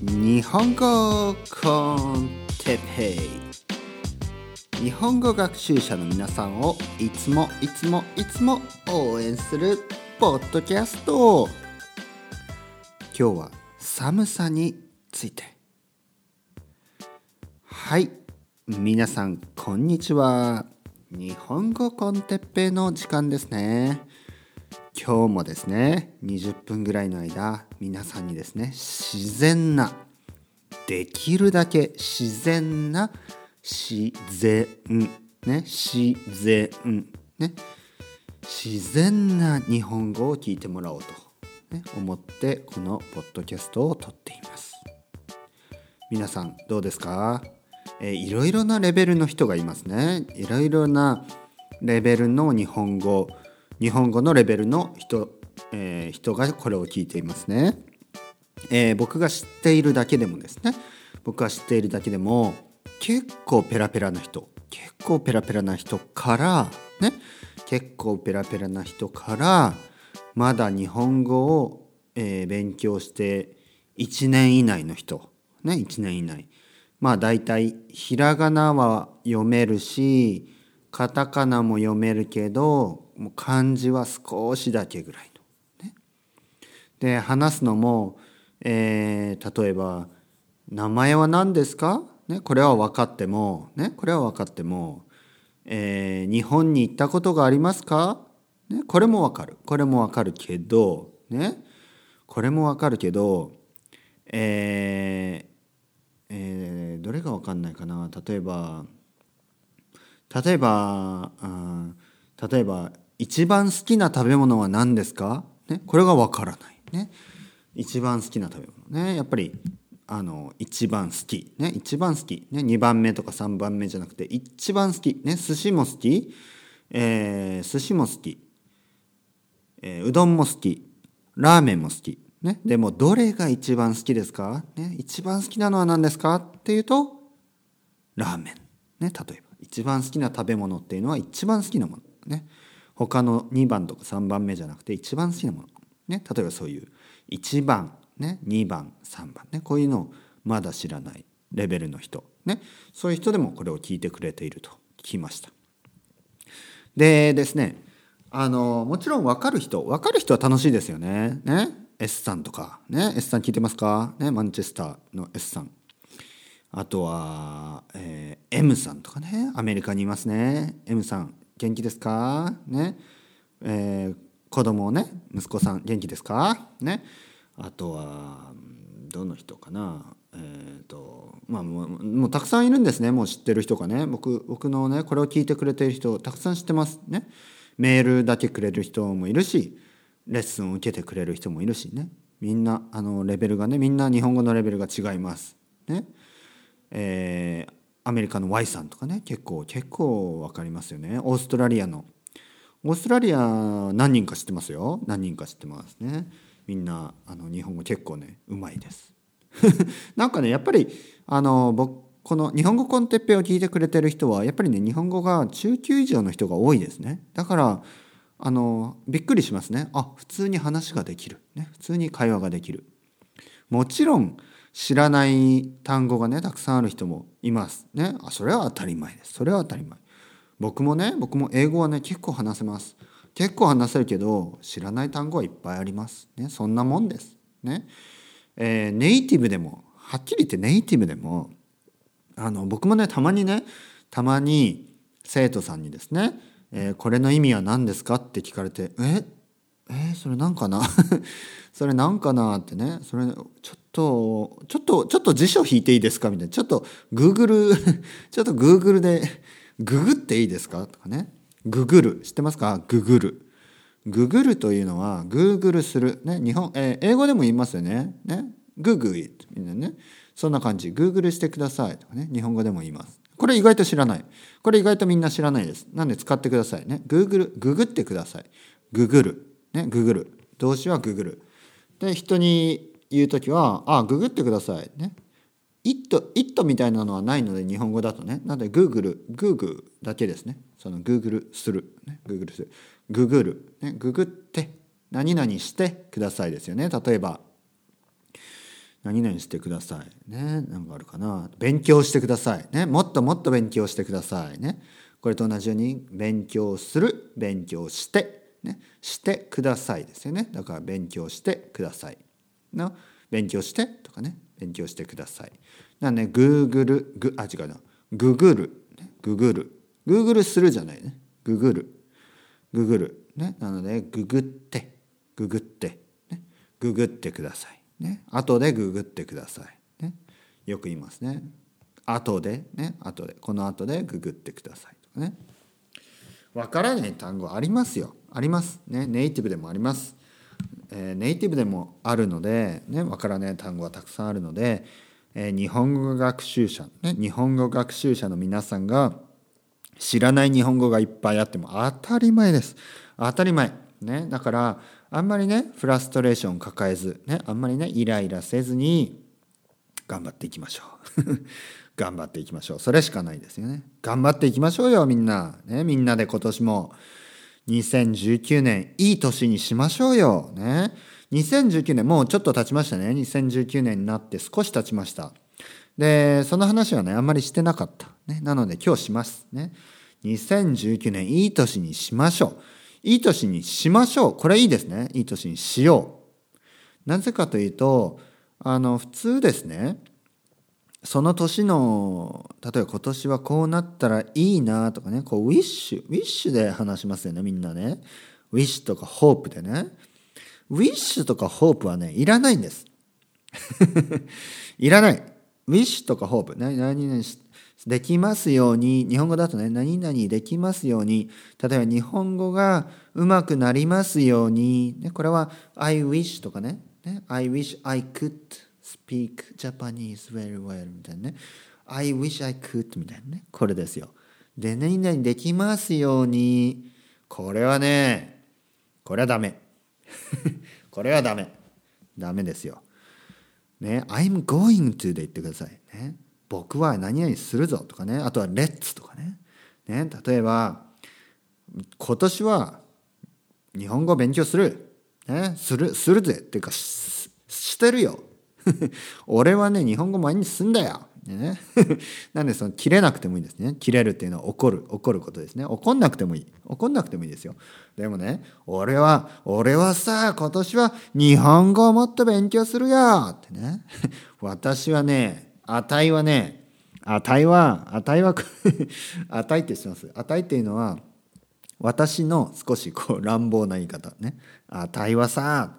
日本語コンテペイ。日本語学習者の皆さんをいつもいつもいつも応援するポッドキャスト。今日は寒さについて。はい。皆さんこんにちは。日本語コンテッペイの時間ですね。今日もですね20分ぐらいの間皆さんにですね自然なできるだけ自然な自然ね自然ね自然な日本語を聞いてもらおうと、ね、思ってこのポッドキャストを撮っています。皆さんどうですか、えー、いろいろなレベルの人がいますね。いろいろなレベルの日本語日本語のレベルの人,、えー、人がこれを聞いていますね、えー、僕が知っているだけでもですね。僕が知っているだけでも結構ペラペラな人結構ペラペラな人からね結構ペラペラな人からまだ日本語を、えー、勉強して1年以内の人ね1年以内。まあ大体ひらがなは読めるしカタカナも読めるけどもう漢字は少しだけぐらい。で話すのも、えー、例えば「名前は何ですか?」ね、これは分かっても、ね、これは分かっても、えー、日本に行ったことがありますか、ね、これも分かる。これも分かるけど、ね、これも分かるけど、えーえー、どれが分かんないかな？例えば例えばあ例えば一番好きな食べ物は何ですか、ね、これがわからない、ね。一番好きな食べ物ね。やっぱりあの一番好き、ね、一番好き、ね、2番目とか3番目じゃなくて一番好き、ね、寿司も好き、えー、寿司も好き、えー、うどんも好き。ラーメンも好き、ね、でもどれが一番好きですか、ね、一番好きなのは何ですか？っていうとラーメン、ね、例えば一番好きな食べ物っていうのは一番好きなもの。ね。他の2番とか3番目じゃなくて一番好きなもの、ね、例えばそういう1番、ね、2番3番ねこういうのをまだ知らないレベルの人、ね、そういう人でもこれを聞いてくれていると聞きました。でですねあのもちろん分かる人分かる人は楽しいですよね。ね S さんとかね S さん聞いてますか？ねマンチェスターの S さんあとは、えー、M さんとかねアメリカにいますね M さん元気ですか？ね、えー、子供をね息子さん元気ですか？ね。あとはどの人かな？えーとまあ、もうもうたくさんいるんですね。もう知ってる人がね。僕僕のねこれを聞いてくれてる人たくさん知ってます。ね。メールだけくれる人もいるしレッスンを受けてくれる人もいるしね。みんなあのレベルがねみんな日本語のレベルが違います。ね。えー、アメリカの Y さんとかね。結構結構分かりますよね。オーストラリアのオーストラリア何人か知ってますよ。何人か知ってますね。みんなあの日本語結構ねうまいです。なんかねやっぱりあの僕この日本語コンテッペを聞いてくれてる人はやっぱりね日本語が中級以上の人が多いですね。だからあのびっくりしますね。あ普通に話ができる、ね、普通に会話ができる。もちろん知らない単語がねたくさんある人もいます。ね。あそれは当たり前です。それは当たり前。僕もね僕も英語はね結構話せます。結構話せるけど知らない単語はいっぱいあります。ねそんなもんです。ね、えー、ネイティブでもはっきり言ってネイティブでもあの僕もねたまにねたまに生徒さんにですね、えー、これの意味は何ですかって聞かれてええー、それなんかな？それなんかなってねそれちょっとちょっとちょっと辞書引いていいですか？みたいな。ちょっとグーグル ちょっとグーグルでググっていいですか？とかね。ググる。知ってますか？ググる。ググるというのはグーグルする。ね日本、えー、英語でも言いますよね。ね。ググイみんなね。そんな感じ。グーグルしてください。とかね。日本語でも言います。これ意外と知らない。これ意外とみんな知らないです。なんで使ってくださいね。グーグルググってください。ググる。ねググる。動詞はググる。で人に言う時は「あググってください」ね「イット」「イット」みたいなのはないので日本語だとね。なのでグーグルグーグだけですね。そのグーグルする、ね、グーグルする。ググる、ね、ググって何々してくださいですよね。例えば何々してください。ねなんかあるかな。勉強してください。ねもっともっと勉強してください。ね。これと同じように勉強する。勉強して。ねしてくださいですよね。だから勉強してください。の勉強してとかね。勉強してください。なんで Google グあ違うな。Google ググルググルするじゃないね。ググルググルねなのでググって。ググって。ねググってください。ね後でググってください。ねよく言いますね。後で。ね後で。この後でググってください。とかね。わからない単語ありますよ。あります。ねネイティブでもあります。え、ネイティブでもあるので、ね、わからない単語はたくさんあるので、え、日本語学習者、ね、日本語学習者の皆さんが知らない日本語がいっぱいあっても当たり前です。当たり前。ね、だからあんまりねフラストレーション抱えず、ね、あんまりねイライラせずに頑張っていきましょう。頑張っていきましょう。それしかないですよね。頑張っていきましょうよみんな。ね、みんなで今年も2019年いい年にしましょうよ。ね。2019年もうちょっと経ちましたね。2019年になって少し経ちました。で、その話はね、あんまりしてなかった。ね。なので今日します。ね。2019年いい年にしましょう。いい年にしましょう。これいいですね。いい年にしよう。なぜかというと、あの、普通ですね。その年の例えば今年はこうなったらいいなとかねこうウィッシュウィッシュで話しますよねみんなね。ウィッシュとかホープでね。ウィッシュとかホープはねいらないんです。いらない。ウィッシュとかホープ。何々できますように。日本語だとね何々できますように。例えば日本語がうまくなりますように、ね、これは I wish とかね。ね I wish I could speak Japanese very well みたいなね。I wish I could みたいなね。これですよ。で何々できますように。これはねこれはダメ。これはダメ。ダメですよ。ね I'm going to で言ってくださいね。僕は何々するぞとかね。あとは Let's とかね。ね例えば今年は日本語勉強する、ね、するするぜ。っていうかしてるよ。俺はね日本語毎日すんだよ。ね、なんでその切れなくてもいいんですね。切れるっていうのは怒る怒ることですね。怒んなくてもいい。怒んなくてもいいですよ。でもね、俺は俺はさ今年は日本語をもっと勉強するよってね。私はね値はね値は値は値って知ってます。値っていうのは私の少しこう乱暴な言い方ね。値はさ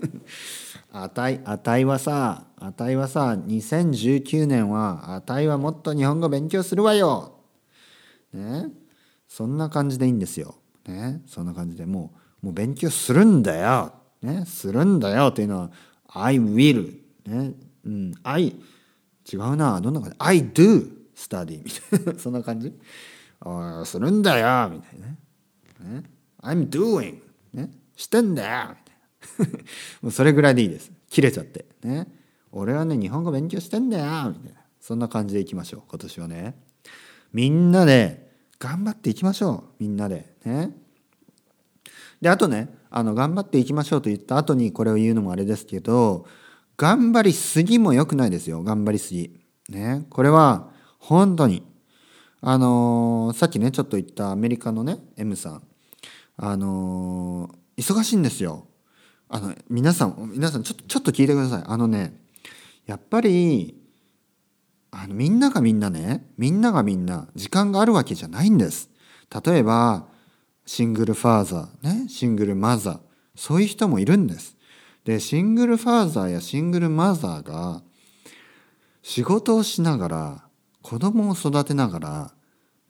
あたい、あたいはさ、あたいはさ、2019年は、あたいはもっと日本語勉強するわよ。ね。そんな感じでいいんですよ。ね。そんな感じでもう、もう勉強するんだよ。ね。するんだよっていうのは、I will。ね。うん。I、違うな。どんな感じ ?I do study みたいな。そんな感じ？あするんだよみたいなね。ね I'm doing。ね。してんだよ もうそれぐらいでいいです。切れちゃって。ね。俺はね日本語勉強してんだよ。みたいな。そんな感じでいきましょう。今年はね。みんなで頑張っていきましょう。みんなで。ね。であとねあの頑張っていきましょうと言った後にこれを言うのもあれですけど頑張りすぎも良くないですよ。頑張りすぎ。ね。これは本当に。あのー、さっきねちょっと言ったアメリカのね M さん。あのー、忙しいんですよ。あの皆さん皆さんちょっとちょっと聞いてください。あのねやっぱりあのみんながみんなねみんながみんな時間があるわけじゃないんです。例えばシングルファーザーねシングルマザーそういう人もいるんです。でシングルファーザーやシングルマザーが仕事をしながら子供を育てながら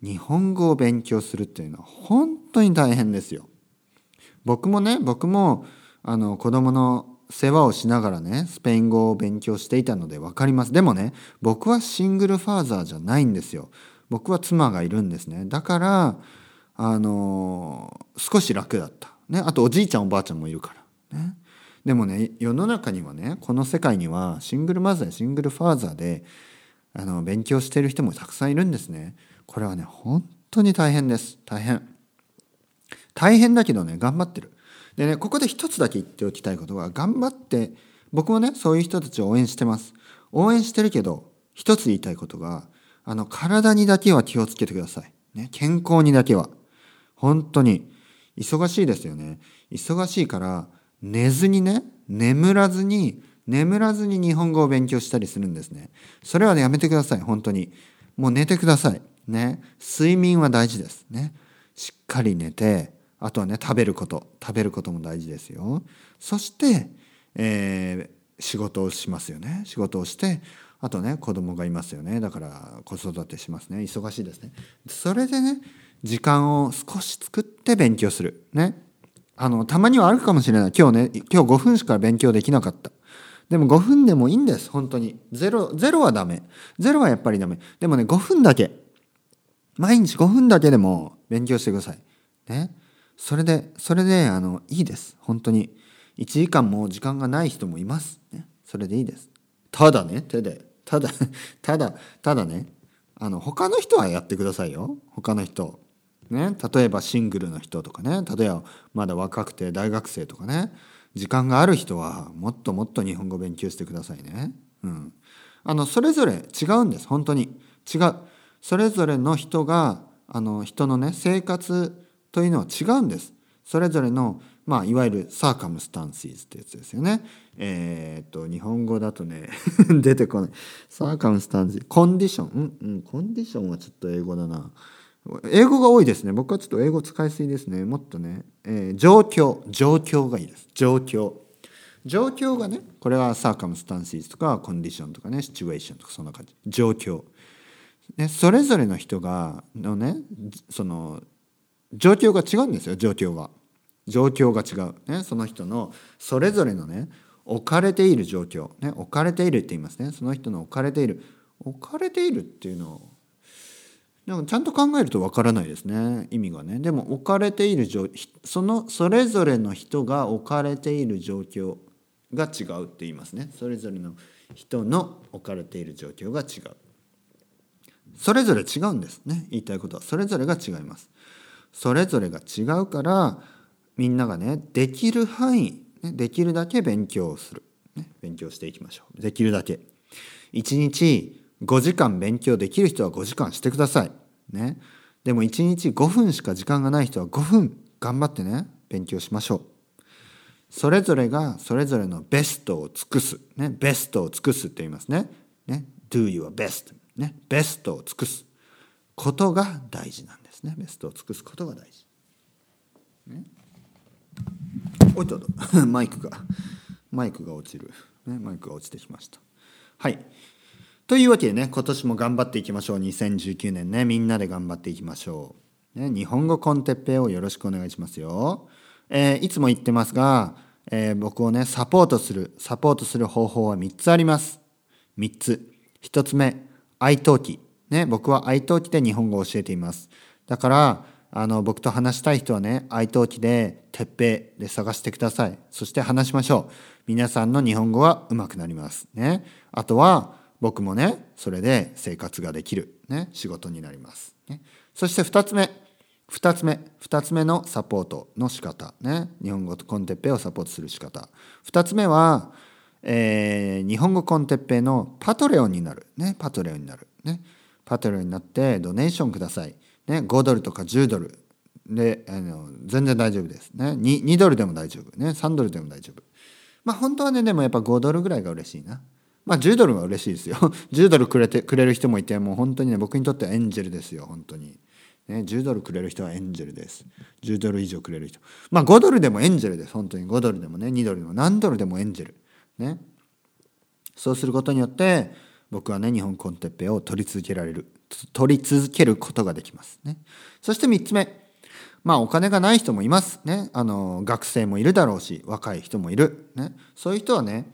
日本語を勉強するっていうのは本当に大変ですよ。僕もね僕もあの子供の世話をしながらねスペイン語を勉強していたので分かります。でもね僕はシングルファーザーじゃないんですよ。僕は妻がいるんですね。だからあの少し楽だった。ねあとおじいちゃんおばあちゃんもいるから。ね。でもね世の中にはねこの世界にはシングルマザーやシングルファーザーであの勉強してる人もたくさんいるんですね。これはね本当に大変です。大変。大変だけどね頑張ってる。でねここで一つだけ言っておきたいことは頑張って僕もねそういう人たちを応援してます。応援してるけど一つ言いたいことがあの体にだけは気をつけてください、ね、健康にだけは。本当に忙しいですよね。忙しいから寝ずにね眠らずに眠らずに日本語を勉強したりするんですね。それはねやめてください本当に。もう寝てください。ね睡眠は大事です。ねしっかり寝てあとはね食べること。食べることも大事ですよ。そして、えー、仕事をしますよね。仕事をしてあとね子供がいますよね。だから子育てしますね。忙しいですね。それでね時間を少し作って勉強する。ね。あのたまにはあるかもしれない。今日ね今日5分しか勉強できなかった。でも5分でもいいんです。本当に。ゼロゼロはダメ。ゼロはやっぱりダメ。でもね5分だけ。毎日5分だけでも勉強してください。ね。それでそれであのいいです。本当に。1時間も時間がない人もいます、ね、それでいいです。ただね手で。ただ ただただね。あの他の人はやってくださいよ。他の人。ね。例えばシングルの人とかね。例えばまだ若くて大学生とかね。時間がある人はもっともっと日本語勉強してくださいね。うん、あのそれぞれ違うんです。本当に。違う。それぞれの人があの人のね生活というのは違うんです。それぞれのまあいわゆるサーカムスタンシーズってやつですよね。えー、っと日本語だとね 出てこない。サーカムスタンシーコンディション？うんうんコンディションはちょっと英語だな。英語が多いですね。僕はちょっと英語使いすぎですね。もっとね、えー、状況。状況がいいです。状況。状況がねこれはサーカムスタンシーズとかコンディションとかねシチュエーションとかそんな感じ。状況、ね、それぞれの人がのねその状況が違うんですよ状況が状況が違う、ね、その人のそれぞれのね置かれている状況、ね、置かれているって言いますね。その人の置かれている。置かれているっていうのをなんかちゃんと考えるとわからないですね意味がね。でも置かれている状そのそれぞれの人が置かれている状況が違うって言いますね。それぞれの人の置かれている状況が違う。それぞれ違うんですね言いたいことは。それぞれが違います。それぞれが違うからみんながねできる範囲ねできるだけ勉強をする、ね、勉強していきましょうできるだけ1日5時間勉強できる人は5時間してください。ね。でも1日5分しか時間がない人は5分頑張ってね、勉強しましょう。それぞれがそれぞれのベストを尽くす。ね。ベストを尽くすって言いますね。ね。do your best。ね。ベストを尽くすことが大事なんですね。ベストを尽くすことが大事。ね。おいと マイクが、マイクが落ちる。ね。マイクが落ちてきました。はい。というわけでね、今年も頑張っていきましょう。2019年ね、みんなで頑張っていきましょう。ね、日本語コンテッペをよろしくお願いしますよ。えー、いつも言ってますが、えー、僕をね、サポートする、サポートする方法は3つあります。3つ。1つ目、愛登記。ね、僕は愛登記で日本語を教えています。だから、あの、僕と話したい人はね、愛登記で、てっぺで探してください。そして話しましょう。皆さんの日本語は上手くなります。ね。あとは、僕もねそれで生活ができる、ね、仕事になります、ね、そして2つ目。2つ目。2つ目のサポートの仕方。ね。日本語とコンテッペイをサポートする仕方。2つ目は、えー、日本語コンテッペイのパトレオンになる。ね。パトレオンになる。ね。パトレオンになってドネーションくださいね5ドルとか10ドルであの全然大丈夫ですね 2, 2ドルでも大丈夫ね3ドルでも大丈夫まあ本当はねでもやっぱ5ドルぐらいが嬉しいなまあ10ドルは嬉しいですよ 10ドルくれてくれる人もいてもう本当にね僕にとってはエンジェルですよ本当に。ね、10ドルくれる人はエンジェルです。10ドル以上くれる人。まあ5ドルでもエンジェルです。本当に5ドルでもね、2ドルでも何ドルでもエンジェル。ね。そうすることによって僕はね、日本コンテッペを取り続けられる。取り続けることができます。ね。そして3つ目。まあお金がない人もいます。ね。あの、学生もいるだろうし、若い人もいる。ね。そういう人はね、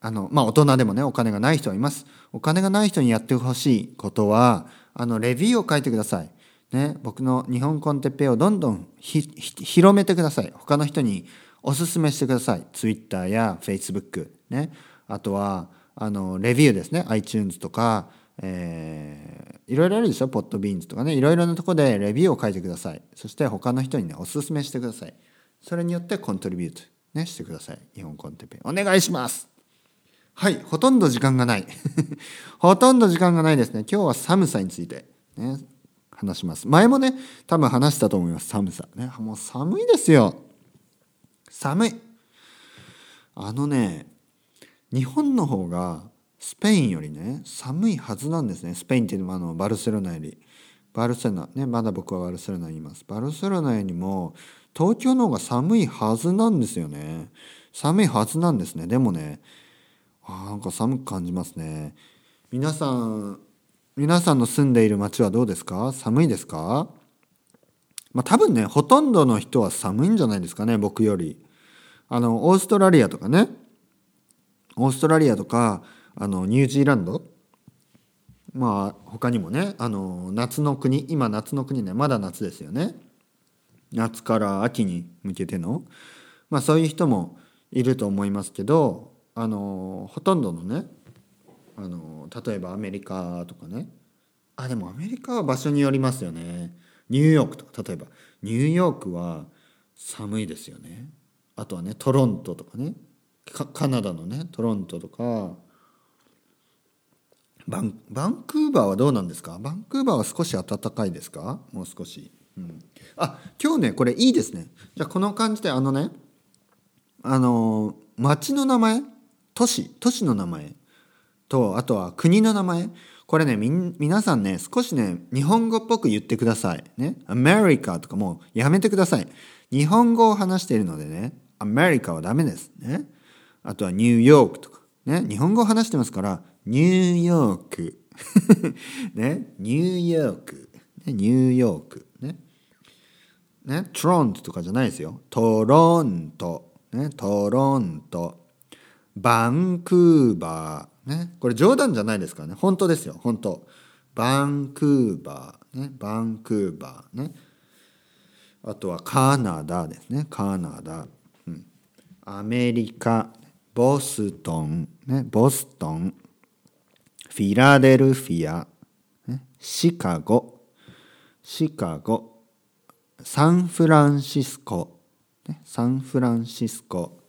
あの、まあ、大人でもね、お金がない人はいます。お金がない人にやってほしいことは、あの、レビューを書いてください。ね、僕の日本コンテッペイをどんどん広めてください。他の人におすすめしてください。Twitter や Facebook、ね。あとは、あの、レビューですね。iTunes とか、えー、いろいろあるでしょ？ポッドビーンズとかね。いろいろなとこでレビューを書いてください。そして他の人にね、おすすめしてください。それによってコントリビュート、ね、してください。日本コンテペ。お願いしますはいほとんど時間がない ほとんど時間がないですね今日は寒さについてね話します前もね多分話したと思います寒さねもう寒いですよ寒いあのね日本の方がスペインよりね寒いはずなんですね。スペインっていうのはあのバルセロナより。バルセロナねまだ僕はバルセロナにいます。バルセロナよりも東京の方が寒いはずなんですよね。寒いはずなんですね。でもねあなんか寒く感じますね。皆さん皆さんの住んでいる町はどうですか？寒いですか？まあ多分ねほとんどの人は寒いんじゃないですかね僕より。あのオーストラリアとかね。オーストラリアとかあのニュージーランドまあ他にもねあの夏の国今夏の国ねまだ夏ですよね。夏から秋に向けてのまあそういう人もいると思いますけどあのほとんどのねあの例えばアメリカとかね。あでもアメリカは場所によりますよね。ニューヨークとか例えば。ニューヨークは寒いですよね。あとはねトロントとかね。カナダのねトロントとか。バンバンクーバーはどうなんですか？バンクーバーは少し暖かいですか？もう少し、うん、あ今日ねこれいいですね。じゃあこの感じであのねあの町の名前都市都市の名前。とあとは国の名前。これねみ皆さんね少しね日本語っぽく言ってください。ね。アメリカとかもうやめてください。日本語を話しているのでねアメリカはダメです。ね。あとはニューヨークとか。ね日本語を話してますからニューヨーク。ねニューヨーク、ね、ニューヨーク。ね。ねトロントとかじゃないですよ。トロント。ねトロント。バンクーバー。ねこれ冗談じゃないですからね。本当ですよ。本当。バンクーバー。ねバンクーバー。ね。あとはカナダですね。カナダ、うん、アメリカ。ボストンねボストンフィラデルフィア、ね、シカゴ、シカゴ、サンフランシスコ、ね、サンフランシスコ、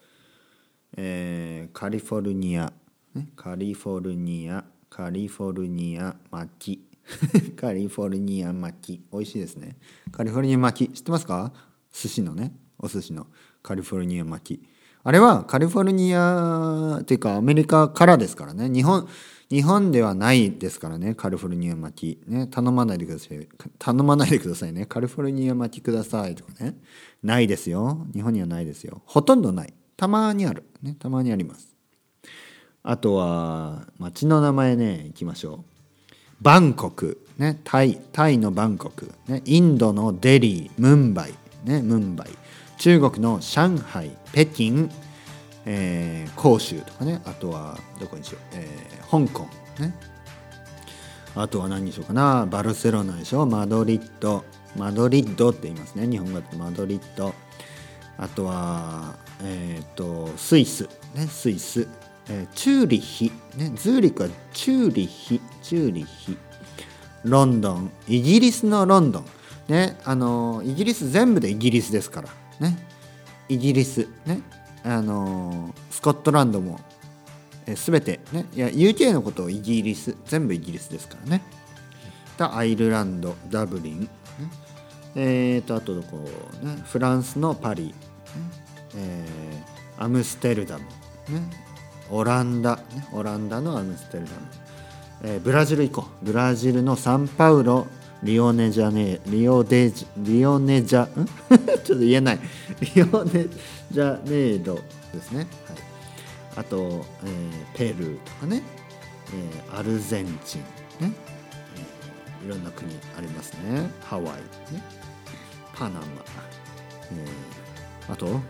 えー、カリフォルニア、ね、カリフォルニア、カリフォルニア巻き。カリフォルニア巻き。美味しいですね。カリフォルニア巻き。知ってますか？寿司のね。お寿司のカリフォルニア巻き。あれはカリフォルニアっていうかアメリカからですからね。日本、日本ではないですからね。カリフォルニア巻き。ね。頼まないでください。頼まないでくださいね。カリフォルニア巻きくださいとかね。ないですよ。日本にはないですよ。ほとんどない。たまにある。ね。たまにあります。あとは町の名前ね。いきましょう。バンコク。ね。タイタイのバンコク。ね。インドのデリー。ムンバイ。ね。ムンバイ。中国の上海北京えー、広州とかねあとはどこにしよう、えー、香港ね。あとは何にしようかな。バルセロナでしょ。マドリッド。マドリッドって言いますね。日本語だとマドリッド。あとはえっ、ー、とスイス。ねスイス、えー、チューリッヒ。ねズーリックはチューリッヒ。チューリッヒ。ロンドン。イギリスのロンドン。ねあのイギリス全部でイギリスですから。ね。イギリス。ね。あのスコットランドも、えー、全てね。いや UK のことをイギリス全部イギリスですからね。アイルランドダブリン、ね、えーとあとどこね。フランスのパリ、ね。えー、アムステルダム、ね、オランダ、ね、オランダのアムステルダム、えー、ブラジル行こう。ブラジルのサンパウロリオネジャネリオデジリオネジャ ちょっと言えない。リオネジャネードですね、はい、あと、えー、ペルーとかね、えー、アルゼンチンね、えー、いろんな国ありますね。ハワイね。パナマ、えー、あと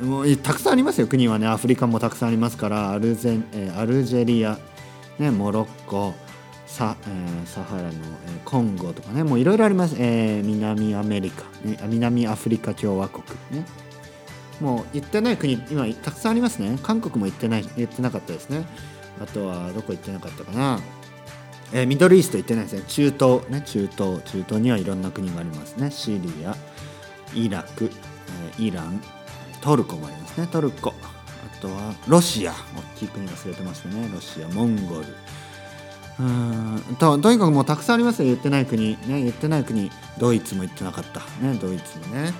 もうたくさんありますよ。国はね。アフリカもたくさんありますから。アルゼン、えー、アルジェリア、ね、モロッコ。サ,、え、サハラの、えー、コンゴとかねもういろいろあります、えー、南アメリカ、ね、南アフリカ共和国ね。もう行ってない国今たくさんありますね。韓国も行ってない行ってなかったですね。あとはどこ行ってなかったかな。えー、ミドルイースト行ってないですね。中東ね。中東中東にはいろんな国がありますね。シリアイラク、え、イラントルコもありますね。トルコ。あとはロシア。大きい国忘れてましたね。ロシアモンゴル。うん。ととにかくもうたくさんありますよ。言ってない国。ね言ってない国。ドイツも言ってなかった。ねドイツもね、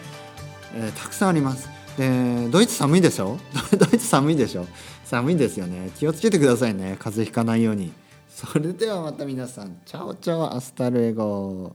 えー、たくさんあります。でドイツ寒いでしょ？ドイツ寒いでしょ？寒いですよね。気をつけてくださいね。風邪ひかないように。それではまた皆さん。 Chao chao。Hasta luego